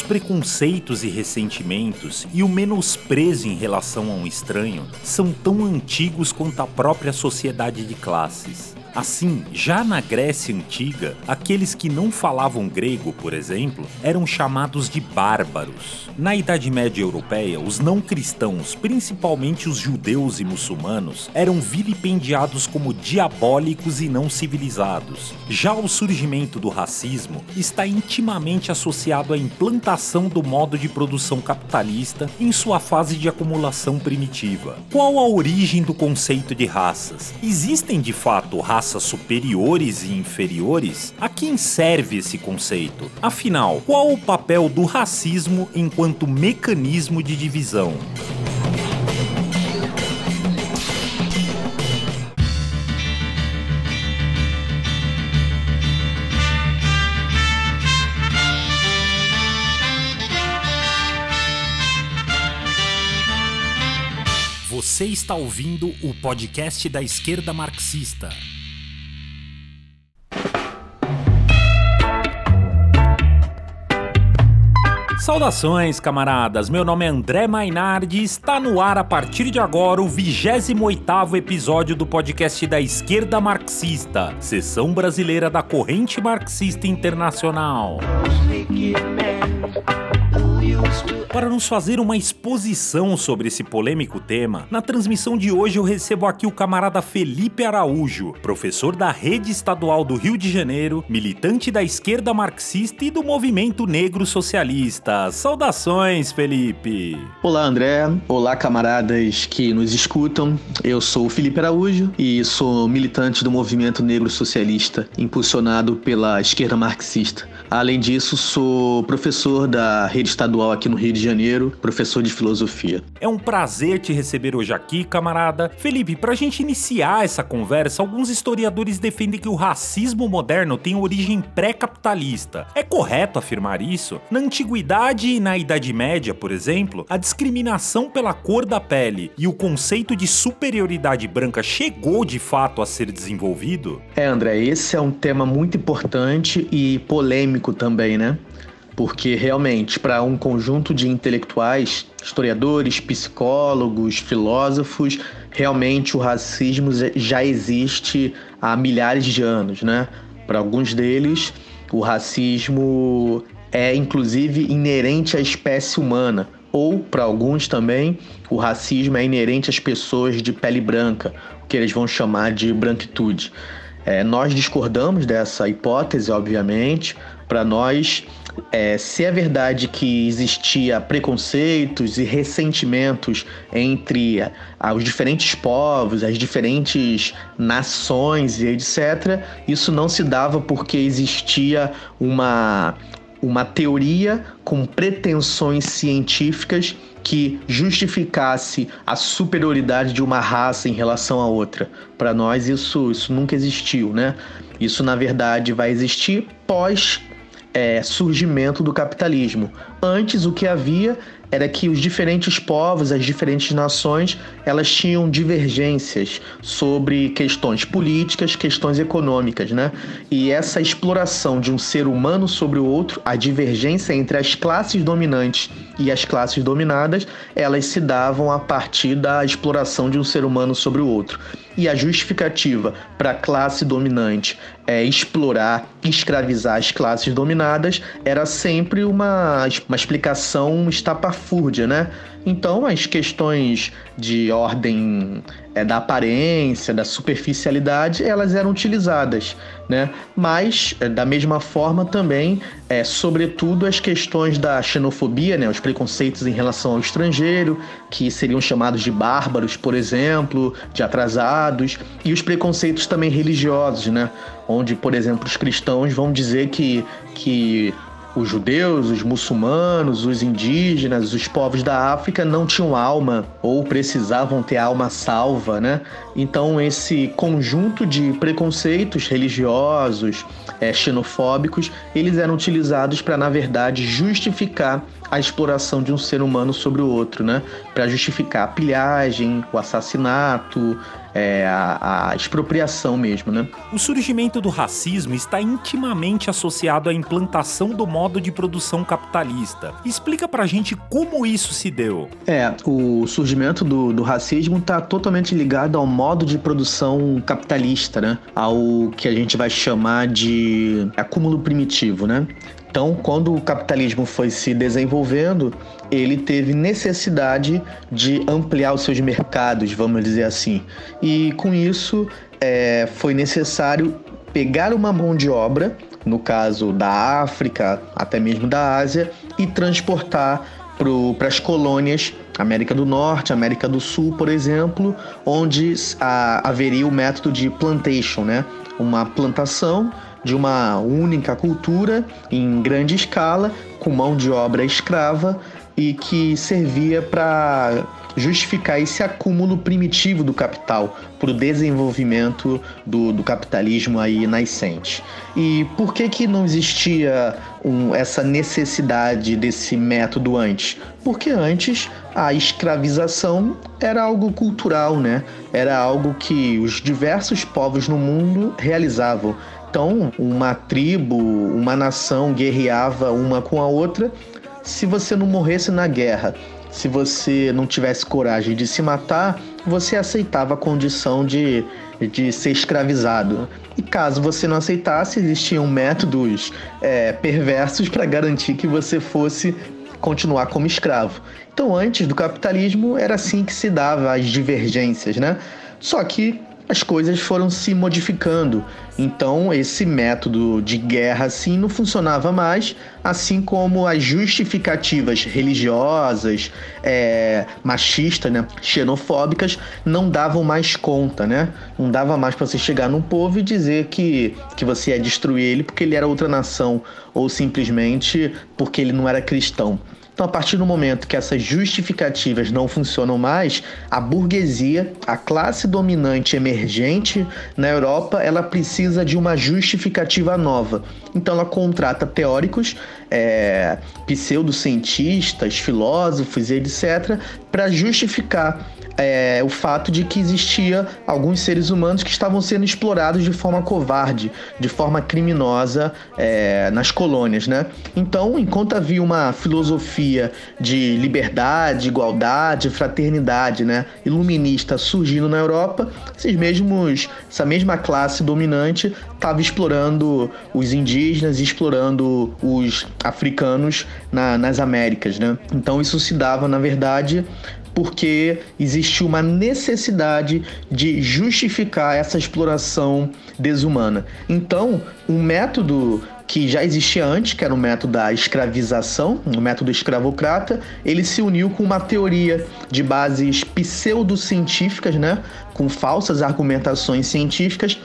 Os preconceitos e ressentimentos e o menosprezo em relação a um estranho são tão antigos quanto a própria sociedade de classes. Assim, já na Grécia Antiga, aqueles que não falavam grego, por exemplo, eram chamados de bárbaros. Na Idade Média Europeia, os não cristãos, principalmente os judeus e muçulmanos, eram vilipendiados como diabólicos e não civilizados. Já o surgimento do racismo está intimamente associado à implantação do modo de produção capitalista em sua fase de acumulação primitiva. Qual a origem do conceito de raças? Existem de fato raças raças superiores e inferiores, a quem serve esse conceito? Afinal, qual o papel do racismo enquanto mecanismo de divisão? Você está ouvindo o podcast da esquerda marxista. Saudações, camaradas! Meu nome é André Mainardi e está no ar a partir de agora o 28º episódio do podcast da Esquerda Marxista, sessão brasileira da Corrente Marxista Internacional para nos fazer uma exposição sobre esse polêmico tema, na transmissão de hoje eu recebo aqui o camarada Felipe Araújo, professor da Rede Estadual do Rio de Janeiro, militante da esquerda marxista e do movimento negro socialista. Saudações, Felipe! Olá, André. Olá, camaradas que nos escutam. Eu sou o Felipe Araújo e sou militante do movimento negro socialista, impulsionado pela esquerda marxista. Além disso, sou professor da rede estadual aqui no Rio de Janeiro, professor de filosofia. É um prazer te receber hoje aqui, camarada. Felipe, para a gente iniciar essa conversa, alguns historiadores defendem que o racismo moderno tem origem pré-capitalista. É correto afirmar isso? Na antiguidade e na Idade Média, por exemplo, a discriminação pela cor da pele e o conceito de superioridade branca chegou de fato a ser desenvolvido? É, André, esse é um tema muito importante e polêmico polêmico também, né? Porque realmente, para um conjunto de intelectuais, historiadores, psicólogos, filósofos, realmente o racismo já existe há milhares de anos, né? Para alguns deles, o racismo é inclusive inerente à espécie humana, ou para alguns também, o racismo é inerente às pessoas de pele branca, o que eles vão chamar de branquitude. É, nós discordamos dessa hipótese, obviamente. Para nós, é, se é verdade que existia preconceitos e ressentimentos entre a, os diferentes povos, as diferentes nações e etc., isso não se dava porque existia uma, uma teoria com pretensões científicas que justificasse a superioridade de uma raça em relação a outra. Para nós isso, isso nunca existiu, né? Isso na verdade vai existir pós é, surgimento do capitalismo. Antes o que havia era que os diferentes povos, as diferentes nações, elas tinham divergências sobre questões políticas, questões econômicas, né? E essa exploração de um ser humano sobre o outro, a divergência entre as classes dominantes e as classes dominadas, elas se davam a partir da exploração de um ser humano sobre o outro. E a justificativa para a classe dominante é, explorar, escravizar as classes dominadas era sempre uma, uma explicação estapafúrdia, né? Então, as questões de ordem é, da aparência, da superficialidade, elas eram utilizadas, né? Mas, é, da mesma forma, também, é, sobretudo, as questões da xenofobia, né? Os preconceitos em relação ao estrangeiro, que seriam chamados de bárbaros, por exemplo, de atrasados, e os preconceitos também religiosos, né? Onde, por exemplo, os cristãos vão dizer que, que os judeus, os muçulmanos, os indígenas, os povos da África não tinham alma ou precisavam ter alma salva, né? Então esse conjunto de preconceitos religiosos, é, xenofóbicos, eles eram utilizados para na verdade justificar a exploração de um ser humano sobre o outro, né? Para justificar a pilhagem, o assassinato, é, a, a, expropriação mesmo, né? O surgimento do racismo está intimamente associado à implantação do modo de produção capitalista. Explica pra gente como isso se deu. É, o surgimento do, do racismo está totalmente ligado ao modo de produção capitalista, né? Ao que a gente vai chamar de acúmulo primitivo, né? Então, quando o capitalismo foi se desenvolvendo, ele teve necessidade de ampliar os seus mercados, vamos dizer assim. E com isso, é, foi necessário pegar uma mão de obra, no caso da África, até mesmo da Ásia, e transportar para as colônias América do Norte, América do Sul, por exemplo, onde a, haveria o método de plantation, né? Uma plantação de uma única cultura em grande escala, com mão de obra escrava e que servia para justificar esse acúmulo primitivo do capital para o desenvolvimento do, do, capitalismo aí nascente. E por que, que não existia um, essa necessidade desse método antes? Porque antes a escravização era algo cultural, né? Era algo que os diversos povos no mundo realizavam. Então, uma tribo, uma nação guerreava uma com a outra. Se você não morresse na guerra, se você não tivesse coragem de se matar, você aceitava a condição de, de ser escravizado. E caso você não aceitasse, existiam métodos é, perversos para garantir que você fosse continuar como escravo. Então, antes do capitalismo, era assim que se dava as divergências, né? Só que as coisas foram se modificando. Então, esse método de guerra assim não funcionava mais, assim como as justificativas religiosas, é, machistas, né, xenofóbicas, não davam mais conta, né? Não dava mais para você chegar num povo e dizer que, que você ia destruir ele porque ele era outra nação ou simplesmente porque ele não era cristão. Então, a partir do momento que essas justificativas não funcionam mais, a burguesia, a classe dominante emergente na Europa, ela precisa de uma justificativa nova. Então, ela contrata teóricos, é, pseudocientistas, filósofos e etc., para justificar é, o fato de que existia alguns seres humanos que estavam sendo explorados de forma covarde, de forma criminosa é, nas colônias, né? Então, enquanto havia uma filosofia de liberdade, igualdade, fraternidade, né, iluminista surgindo na Europa, esses mesmos, essa mesma classe dominante estava explorando os indígenas, explorando os africanos na, nas Américas, né? Então isso se dava, na verdade, porque existiu uma necessidade de justificar essa exploração desumana. Então, um método que já existia antes, que era o método da escravização, o método escravocrata, ele se uniu com uma teoria de bases pseudocientíficas, né, com falsas argumentações científicas,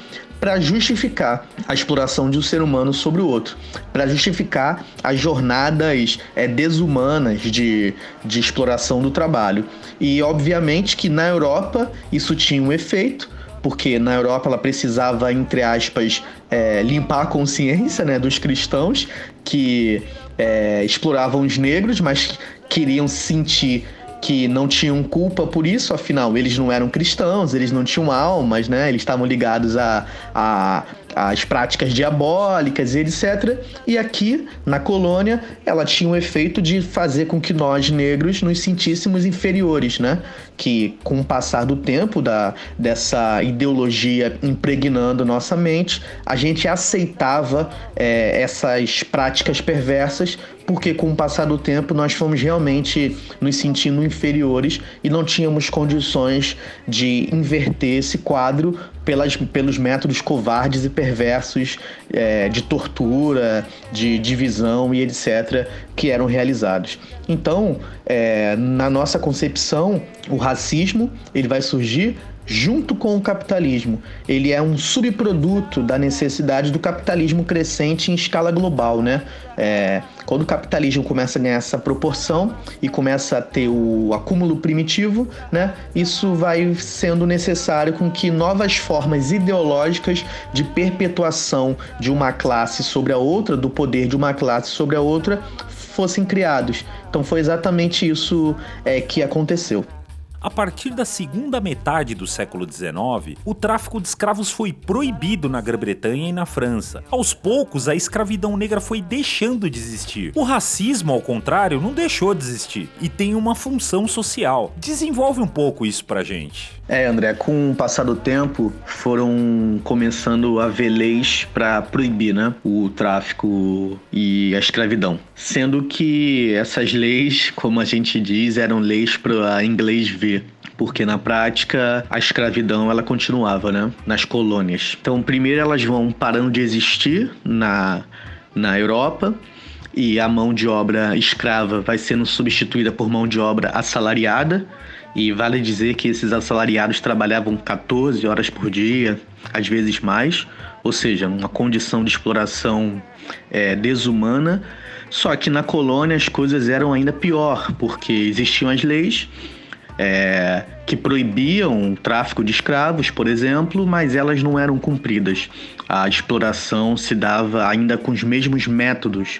para justificar a exploração de um ser humano sobre o outro, para justificar as jornadas é, desumanas de, de exploração do trabalho. E obviamente que na Europa isso tinha um efeito, porque na Europa ela precisava, entre aspas, é, limpar a consciência né, dos cristãos que é, exploravam os negros, mas queriam sentir que não tinham culpa por isso, afinal, eles não eram cristãos, eles não tinham almas, né? Eles estavam ligados a, a as práticas diabólicas e etc. E aqui, na colônia, ela tinha o efeito de fazer com que nós, negros, nos sentíssemos inferiores, né? Que com o passar do tempo, da, dessa ideologia impregnando nossa mente, a gente aceitava é, essas práticas perversas porque com o passar do tempo nós fomos realmente nos sentindo inferiores e não tínhamos condições de inverter esse quadro pelas, pelos métodos covardes e perversos é, de tortura, de divisão e etc. que eram realizados. Então, é, na nossa concepção, o racismo ele vai surgir junto com o capitalismo. Ele é um subproduto da necessidade do capitalismo crescente em escala global, né? É, quando o capitalismo começa a ganhar essa proporção e começa a ter o acúmulo primitivo, né? Isso vai sendo necessário com que novas formas ideológicas de perpetuação de uma classe sobre a outra, do poder de uma classe sobre a outra, fossem criados. Então foi exatamente isso é, que aconteceu. A partir da segunda metade do século XIX, o tráfico de escravos foi proibido na Grã-Bretanha e na França. Aos poucos, a escravidão negra foi deixando de existir. O racismo, ao contrário, não deixou de existir e tem uma função social. Desenvolve um pouco isso pra gente. É, André, com o passar do tempo, foram começando a haver leis para proibir né, o tráfico e a escravidão. Sendo que essas leis, como a gente diz, eram leis para inglês ver porque na prática a escravidão ela continuava, né, nas colônias. Então, primeiro elas vão parando de existir na, na Europa e a mão de obra escrava vai sendo substituída por mão de obra assalariada. E vale dizer que esses assalariados trabalhavam 14 horas por dia, às vezes mais, ou seja, uma condição de exploração é, desumana. Só que na colônia as coisas eram ainda pior, porque existiam as leis é, que proibiam o tráfico de escravos, por exemplo, mas elas não eram cumpridas. A exploração se dava ainda com os mesmos métodos,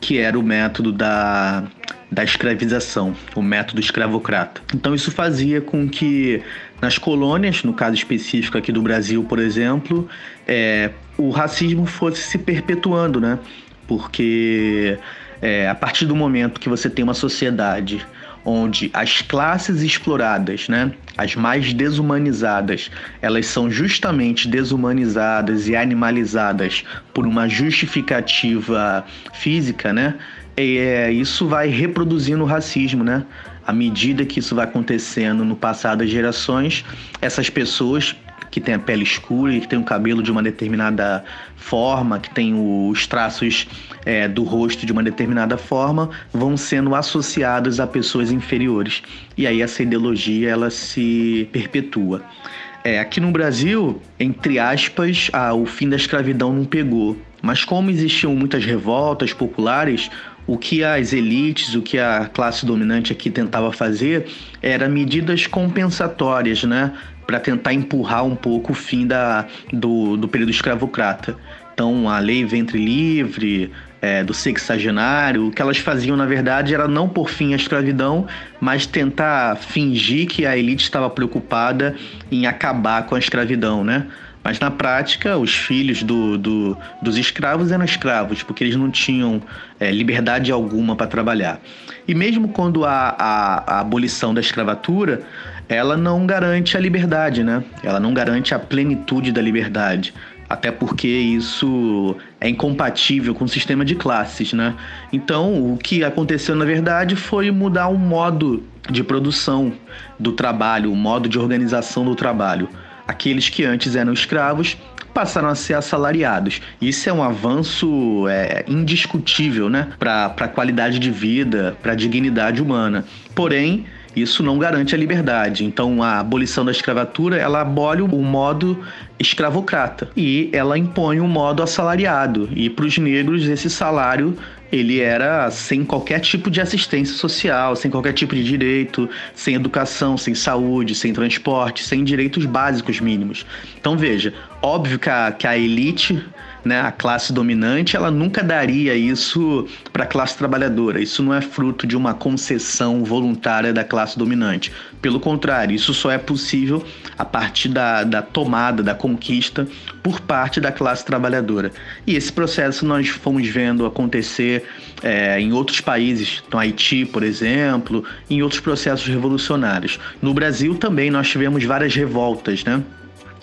que era o método da, da escravização, o método escravocrata. Então isso fazia com que nas colônias, no caso específico aqui do Brasil, por exemplo, é, o racismo fosse se perpetuando, né? Porque é, a partir do momento que você tem uma sociedade onde as classes exploradas, né, as mais desumanizadas, elas são justamente desumanizadas e animalizadas por uma justificativa física, né? E, é, isso vai reproduzindo o racismo, né? À medida que isso vai acontecendo no passado das gerações, essas pessoas que tem a pele escura e que tem o cabelo de uma determinada forma, que tem os traços é, do rosto de uma determinada forma, vão sendo associados a pessoas inferiores. E aí essa ideologia ela se perpetua. É, aqui no Brasil, entre aspas, o fim da escravidão não pegou. Mas como existiam muitas revoltas populares, o que as elites, o que a classe dominante aqui tentava fazer era medidas compensatórias, né? Para tentar empurrar um pouco o fim da, do, do período escravocrata. Então, a lei ventre livre, é, do sexagenário, o que elas faziam, na verdade, era não por fim a escravidão, mas tentar fingir que a elite estava preocupada em acabar com a escravidão, né? Mas na prática, os filhos do, do, dos escravos eram escravos, porque eles não tinham é, liberdade alguma para trabalhar. E mesmo quando há a, a, abolição da escravatura, ela não garante a liberdade, né? Ela não garante a plenitude da liberdade. Até porque isso é incompatível com o sistema de classes, né? Então, o que aconteceu na verdade foi mudar o modo de produção do trabalho, o modo de organização do trabalho. Aqueles que antes eram escravos passaram a ser assalariados. Isso é um avanço é, indiscutível, né? Para a qualidade de vida, para a dignidade humana. Porém, isso não garante a liberdade. Então, a abolição da escravatura, ela abole o modo escravocrata e ela impõe um modo assalariado. E para os negros, esse salário ele era sem qualquer tipo de assistência social, sem qualquer tipo de direito, sem educação, sem saúde, sem transporte, sem direitos básicos mínimos. Então veja, óbvio que a, que a elite né, a classe dominante, ela nunca daria isso para a classe trabalhadora. Isso não é fruto de uma concessão voluntária da classe dominante. Pelo contrário, isso só é possível a partir da, da tomada, da conquista por parte da classe trabalhadora. E esse processo nós fomos vendo acontecer é, em outros países, no Haiti, por exemplo, em outros processos revolucionários. No Brasil também nós tivemos várias revoltas, né?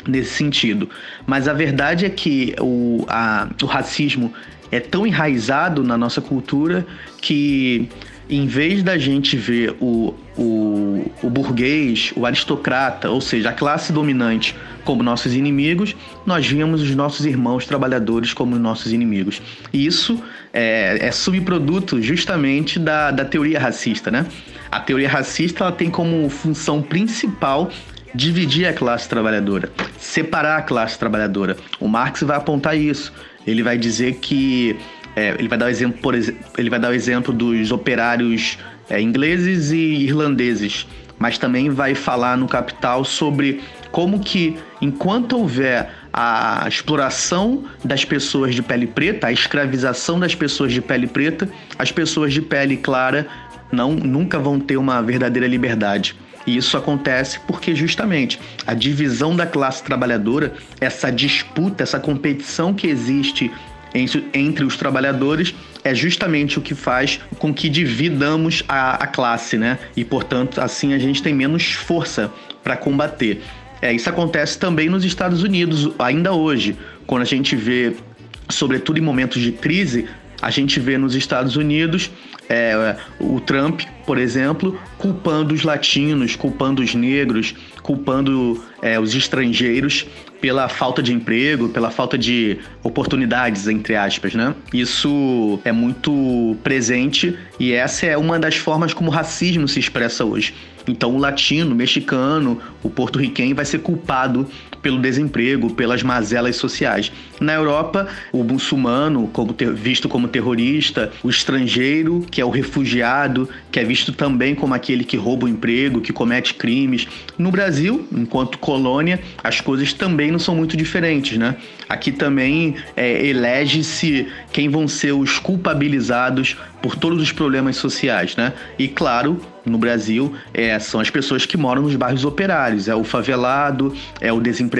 Nesse sentido. Mas a verdade é que o, a, o racismo é tão enraizado na nossa cultura que em vez da gente ver o, o, o, burguês, o aristocrata, ou seja, a classe dominante como nossos inimigos, nós vimos os nossos irmãos trabalhadores como nossos inimigos. E isso é, é subproduto justamente da, da teoria racista, né? A teoria racista ela tem como função principal dividir a classe trabalhadora, separar a classe trabalhadora. O Marx vai apontar isso. Ele vai dizer que é, ele vai dar o exemplo, por ele vai dar o exemplo dos operários é, ingleses e irlandeses, mas também vai falar no Capital sobre como que enquanto houver a exploração das pessoas de pele preta, a escravização das pessoas de pele preta, as pessoas de pele clara não nunca vão ter uma verdadeira liberdade. E isso acontece porque justamente a divisão da classe trabalhadora, essa disputa, essa competição que existe entre os trabalhadores é justamente o que faz com que dividamos a, a classe, né? E portanto, assim a gente tem menos força para combater. É, isso acontece também nos Estados Unidos ainda hoje, quando a gente vê, sobretudo em momentos de crise, a gente vê nos Estados Unidos é, o Trump, por exemplo, culpando os latinos, culpando os negros, culpando é, os estrangeiros pela falta de emprego, pela falta de oportunidades, entre aspas, né? Isso é muito presente e essa é uma das formas como o racismo se expressa hoje. Então, o latino, o mexicano, o porto-riquenho vai ser culpado pelo desemprego, pelas mazelas sociais. Na Europa, o muçulmano, como ter, visto como terrorista, o estrangeiro, que é o refugiado, que é visto também como aquele que rouba o emprego, que comete crimes. No Brasil, enquanto colônia, as coisas também não são muito diferentes, né? Aqui também é, elege-se quem vão ser os culpabilizados por todos os problemas sociais, né? E claro, no Brasil é, são as pessoas que moram nos bairros operários, é o favelado, é o desempregado,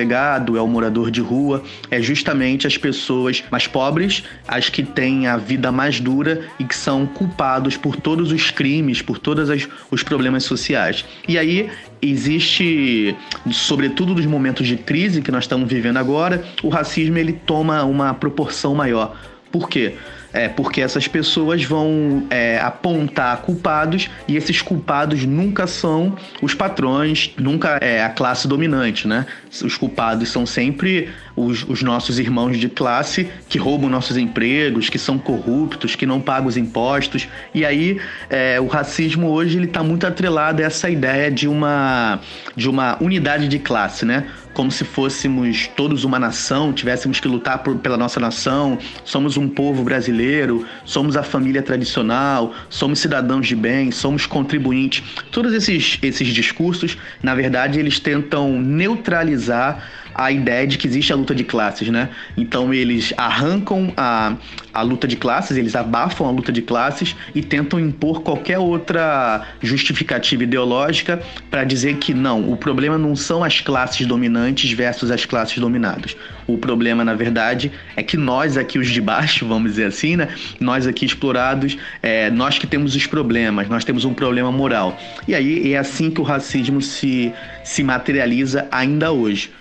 é o morador de rua, é justamente as pessoas mais pobres, as que têm a vida mais dura e que são culpados por todos os crimes, por todos os problemas sociais. E aí existe, sobretudo nos momentos de crise que nós estamos vivendo agora, o racismo ele toma uma proporção maior. Por quê? É porque essas pessoas vão é, apontar culpados e esses culpados nunca são os patrões, nunca é a classe dominante, né? Os culpados são sempre os, os nossos irmãos de classe que roubam nossos empregos, que são corruptos, que não pagam os impostos. E aí é, o racismo hoje ele está muito atrelado a essa ideia de uma, de uma unidade de classe, né? Como se fôssemos todos uma nação, tivéssemos que lutar por, pela nossa nação, somos um povo brasileiro, somos a família tradicional, somos cidadãos de bem, somos contribuintes. Todos esses, esses discursos, na verdade, eles tentam neutralizar a ideia de que existe a luta de classes, né? Então eles arrancam a, a luta de classes, eles abafam a luta de classes e tentam impor qualquer outra justificativa ideológica para dizer que não, o problema não são as classes dominantes versus as classes dominadas. O problema, na verdade, é que nós aqui, os de baixo, vamos dizer assim, né? Nós aqui explorados, é, nós que temos os problemas, nós temos um problema moral. E aí é assim que o racismo se, se materializa ainda hoje.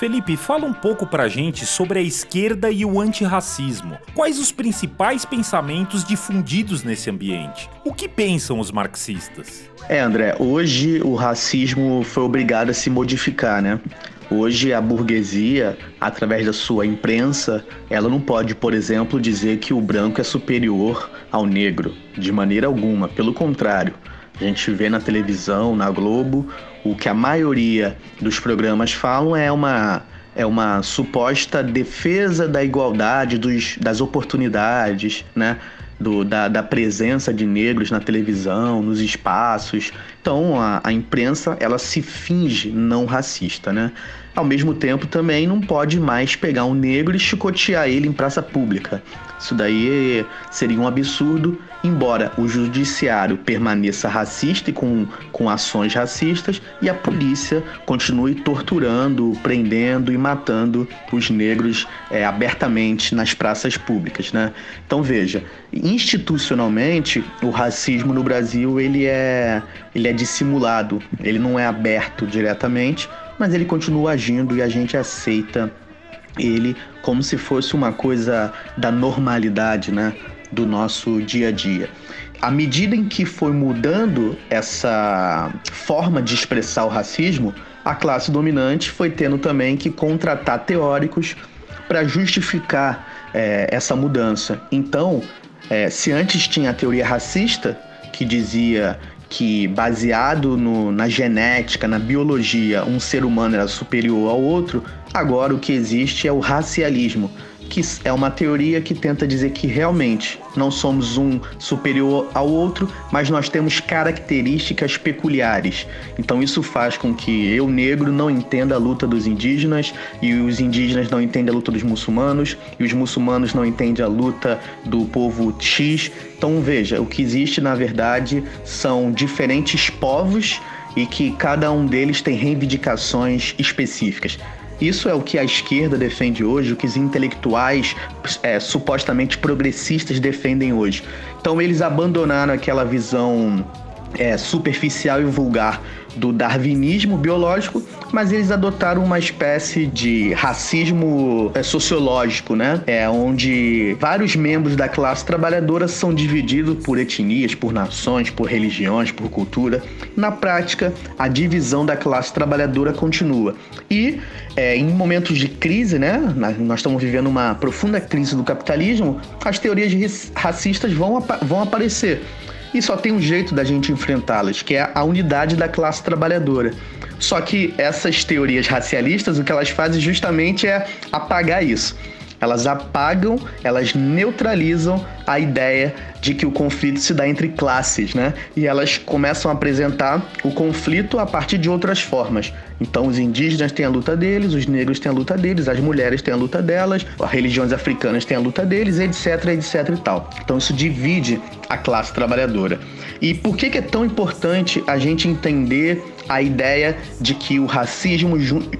Felipe, fala um pouco pra gente sobre a esquerda e o antirracismo. Quais os principais pensamentos difundidos nesse ambiente? O que pensam os marxistas? É, André, hoje o racismo foi obrigado a se modificar, né? Hoje a burguesia, através da sua imprensa, ela não pode, por exemplo, dizer que o branco é superior ao negro, de maneira alguma. Pelo contrário, a gente vê na televisão, na Globo, o que a maioria dos programas falam é uma é uma suposta defesa da igualdade, dos, das oportunidades, né? Do, da, da, presença de negros na televisão, nos espaços. Então a, a imprensa ela se finge não racista, né? Ao mesmo tempo, também não pode mais pegar um negro e chicotear ele em praça pública. Isso daí seria um absurdo, embora o judiciário permaneça racista e com, com ações racistas e a polícia continue torturando, prendendo e matando os negros é, abertamente nas praças públicas, né? Então veja, institucionalmente o racismo no Brasil ele é, ele é dissimulado, ele não é aberto diretamente, mas ele continua agindo e a gente aceita ele como se fosse uma coisa da normalidade, né, do nosso dia a dia. À medida em que foi mudando essa forma de expressar o racismo, a classe dominante foi tendo também que contratar teóricos para justificar é, essa mudança. Então, é, se antes tinha a teoria racista, que dizia que, baseado no, na genética, na biologia, um ser humano era superior ao outro, agora o que existe é o racialismo, que é uma teoria que tenta dizer que realmente não somos um superior ao outro, mas nós temos características peculiares. Então isso faz com que eu, negro, não entenda a luta dos indígenas, e os indígenas não entendem a luta dos muçulmanos, e os muçulmanos não entendem a luta do povo X. Então veja, o que existe na verdade são diferentes povos e que cada um deles tem reivindicações específicas. Isso é o que a esquerda defende hoje, o que os intelectuais é, supostamente progressistas defendem hoje. Então eles abandonaram aquela visão é, superficial e vulgar do darwinismo biológico, mas eles adotaram uma espécie de racismo é, sociológico, né? É onde vários membros da classe trabalhadora são divididos por etnias, por nações, por religiões, por cultura. Na prática, a divisão da classe trabalhadora continua. E é, em momentos de crise, né? Nós estamos vivendo uma profunda crise do capitalismo, as teorias racistas vão, vão aparecer. E só tem um jeito da gente enfrentá-las, que é a unidade da classe trabalhadora. Só que essas teorias racialistas, o que elas fazem justamente é apagar isso. Elas apagam, elas neutralizam a ideia de que o conflito se dá entre classes, né? E elas começam a apresentar o conflito a partir de outras formas. Então, os indígenas têm a luta deles, os negros têm a luta deles, as mulheres têm a luta delas, as religiões africanas têm a luta deles, etc, etc e tal. Então, isso divide a classe trabalhadora. E por que, que é tão importante a gente entender a ideia de que o racismo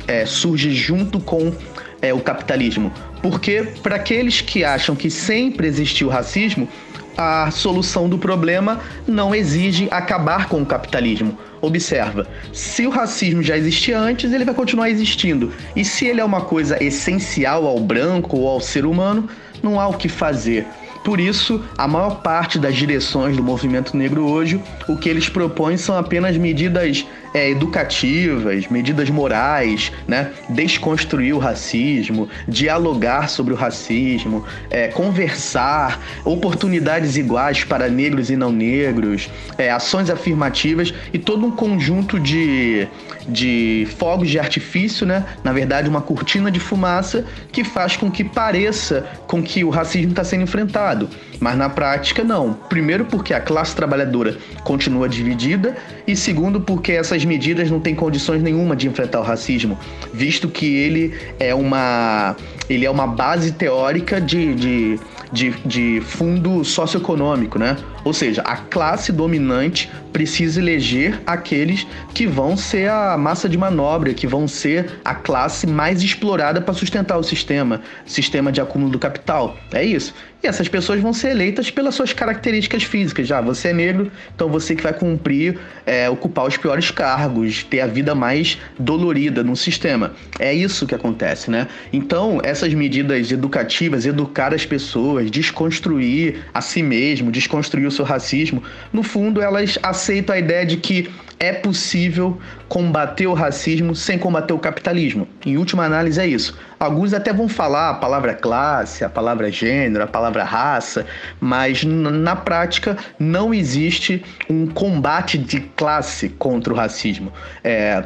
é, surge junto com é, o capitalismo? Porque para aqueles que acham que sempre existiu racismo, a solução do problema não exige acabar com o capitalismo. Observa, se o racismo já existia antes, ele vai continuar existindo. E se ele é uma coisa essencial ao branco ou ao ser humano, não há o que fazer. Por isso, a maior parte das direções do movimento negro hoje, o que eles propõem são apenas medidas é, educativas, medidas morais, né? desconstruir o racismo, dialogar sobre o racismo, é, conversar, oportunidades iguais para negros e não negros, é, ações afirmativas e todo um conjunto de, de fogos de artifício, né? na verdade, uma cortina de fumaça que faz com que pareça com que o racismo está sendo enfrentado. Mas na prática, não. Primeiro, porque a classe trabalhadora continua dividida, e segundo, porque essas medidas não têm condições nenhuma de enfrentar o racismo, visto que ele é uma, ele é uma base teórica de, de, de, de fundo socioeconômico, né? Ou seja, a classe dominante precisa eleger aqueles que vão ser a massa de manobra, que vão ser a classe mais explorada para sustentar o sistema, sistema de acúmulo do capital. É isso. E essas pessoas vão ser eleitas pelas suas características físicas. Já você é negro, então você que vai cumprir, é, ocupar os piores cargos, ter a vida mais dolorida no sistema. É isso que acontece, né? Então, essas medidas educativas, educar as pessoas, desconstruir a si mesmo, desconstruir o seu racismo, no fundo elas aceitam a ideia de que é possível combater o racismo sem combater o capitalismo. Em última análise, é isso. Alguns até vão falar a palavra classe, a palavra gênero, a palavra raça, mas na prática não existe um combate de classe contra o racismo. É,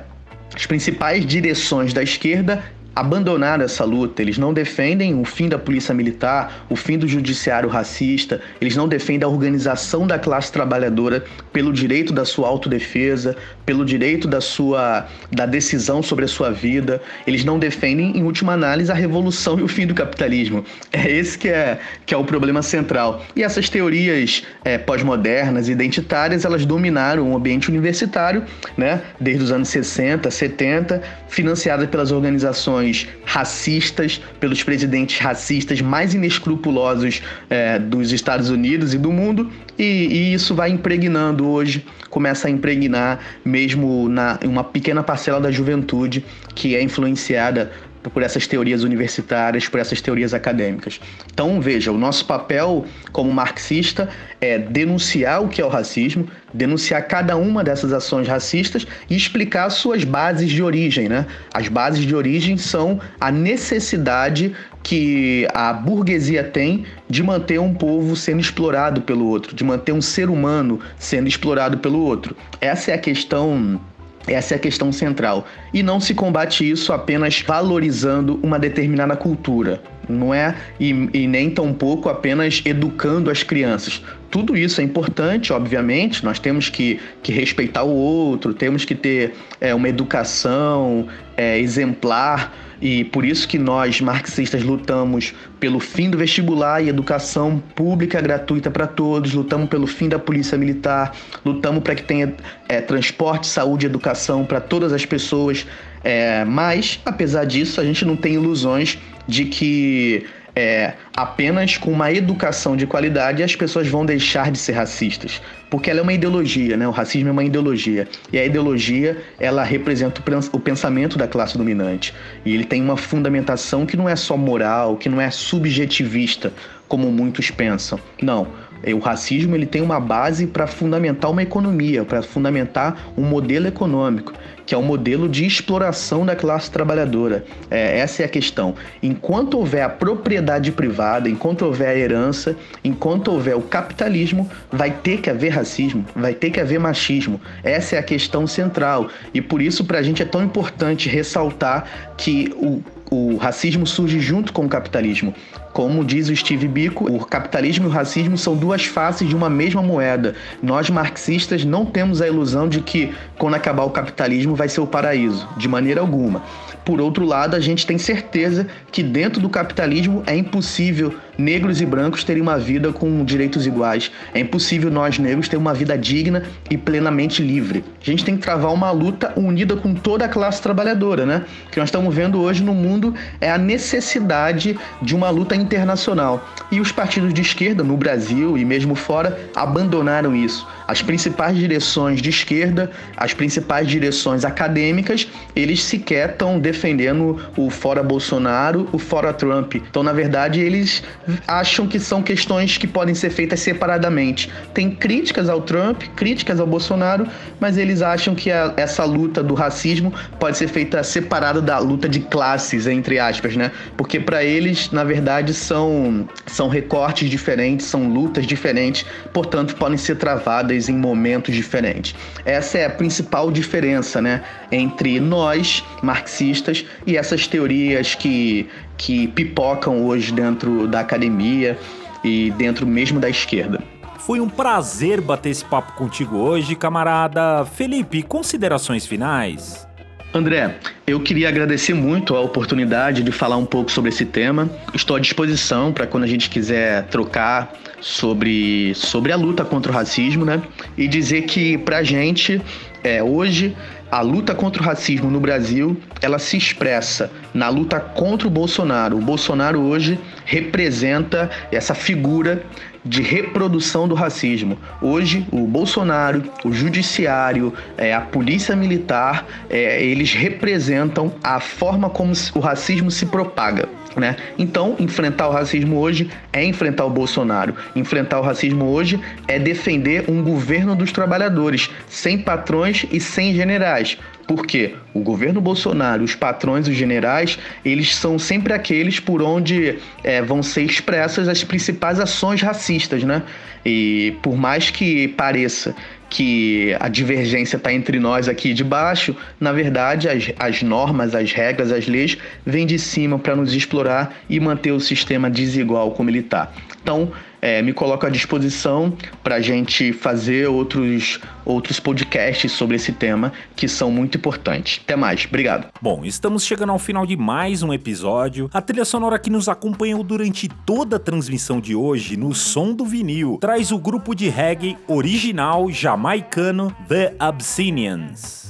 as principais direções da esquerda abandonaram essa luta, eles não defendem o fim da polícia militar, o fim do judiciário racista, eles não defendem a organização da classe trabalhadora pelo direito da sua autodefesa, pelo direito da sua da decisão sobre a sua vida, eles não defendem em última análise a revolução e o fim do capitalismo. É esse que é que é o problema central. E essas teorias é, pós-modernas, identitárias, elas dominaram o ambiente universitário, né, desde os anos 60, 70, financiadas pelas organizações racistas, pelos presidentes racistas mais inescrupulosos é, dos Estados Unidos e do mundo, e, e, isso vai impregnando hoje, começa a impregnar mesmo na, uma pequena parcela da juventude que é influenciada por essas teorias universitárias, por essas teorias acadêmicas. Então, veja, o nosso papel como marxista é denunciar o que é o racismo, denunciar cada uma dessas ações racistas e explicar suas bases de origem, né? As bases de origem são a necessidade que a burguesia tem de manter um povo sendo explorado pelo outro, de manter um ser humano sendo explorado pelo outro. Essa é a questão essa é a questão central. E não se combate isso apenas valorizando uma determinada cultura. não é e, e nem tampouco apenas educando as crianças. Tudo isso é importante, obviamente, nós temos que, que respeitar o outro, temos que ter é, uma educação é, exemplar e por isso que nós, marxistas, lutamos pelo fim do vestibular e educação pública gratuita para todos, lutamos pelo fim da polícia militar, lutamos para que tenha é, transporte, saúde e educação para todas as pessoas. É, mas, apesar disso, a gente não tem ilusões de que é, apenas com uma educação de qualidade as pessoas vão deixar de ser racistas, porque ela é uma ideologia, né? O racismo é uma ideologia. E a ideologia ela representa o pensamento da classe dominante. E ele tem uma fundamentação que não é só moral, que não é subjetivista como muitos pensam. Não, o racismo ele tem uma base para fundamentar uma economia, para fundamentar um modelo econômico que é o um modelo de exploração da classe trabalhadora. É, essa é a questão. Enquanto houver a propriedade privada, enquanto houver a herança, enquanto houver o capitalismo, vai ter que haver racismo, vai ter que haver machismo. Essa é a questão central. E por isso, para a gente é tão importante ressaltar que o, o racismo surge junto com o capitalismo. Como diz o Steve Biko, o capitalismo e o racismo são duas faces de uma mesma moeda. Nós marxistas não temos a ilusão de que quando acabar o capitalismo vai ser o paraíso, de maneira alguma. Por outro lado, a gente tem certeza que dentro do capitalismo é impossível negros e brancos terem uma vida com direitos iguais. É impossível nós negros ter uma vida digna e plenamente livre. A gente tem que travar uma luta unida com toda a classe trabalhadora, né? O que nós estamos vendo hoje no mundo é a necessidade de uma luta internacional. E os partidos de esquerda, no Brasil e mesmo fora, abandonaram isso. As principais direções de esquerda, as principais direções acadêmicas, eles sequer estão defendendo o fora Bolsonaro, o fora Trump. Então, na verdade, eles acham que são questões que podem ser feitas separadamente. Tem críticas ao Trump, críticas ao Bolsonaro, mas eles acham que a, essa luta do racismo pode ser feita separada da luta de classes, entre aspas, né? Porque para eles, na verdade, são, são recortes diferentes, são lutas diferentes, portanto, podem ser travadas em momentos diferentes. Essa é a principal diferença, né, entre nós, marxistas, e essas teorias que que pipocam hoje dentro da academia e dentro mesmo da esquerda. Foi um prazer bater esse papo contigo hoje, camarada. Felipe, considerações finais? André, eu queria agradecer muito a oportunidade de falar um pouco sobre esse tema. Estou à disposição para quando a gente quiser trocar sobre, sobre a luta contra o racismo, né? E dizer que para a gente, é, hoje, a luta contra o racismo no Brasil, ela se expressa na luta contra o Bolsonaro. O Bolsonaro hoje representa essa figura de reprodução do racismo. Hoje, o Bolsonaro, o Judiciário, é, a Polícia Militar, é, eles representam a forma como o racismo se propaga. Né? Então, enfrentar o racismo hoje é enfrentar o Bolsonaro. Enfrentar o racismo hoje é defender um governo dos trabalhadores, sem patrões e sem generais. Porque o governo Bolsonaro, os patrões, os generais, eles são sempre aqueles por onde é, vão ser expressas as principais ações racistas, né? E por mais que pareça que a divergência está entre nós aqui de baixo, na verdade as, as normas, as regras, as leis vêm de cima para nos explorar e manter o sistema desigual como ele está. Então, é, me coloco à disposição para a gente fazer outros, outros podcasts sobre esse tema que são muito importantes. Até mais, obrigado. Bom, estamos chegando ao final de mais um episódio. A trilha sonora que nos acompanhou durante toda a transmissão de hoje no som do vinil traz o grupo de reggae original jamaicano The Abyssinians.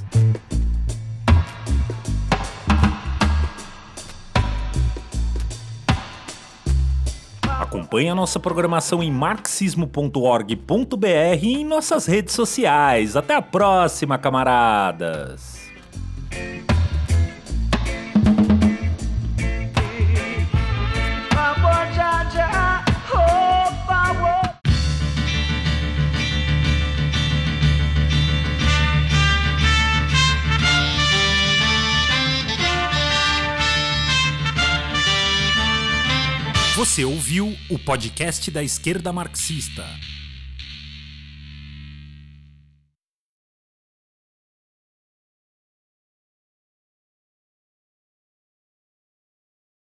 Acompanhe a nossa programação em marxismo.org.br e em nossas redes sociais. Até a próxima, camaradas! Você ouviu o podcast da esquerda marxista.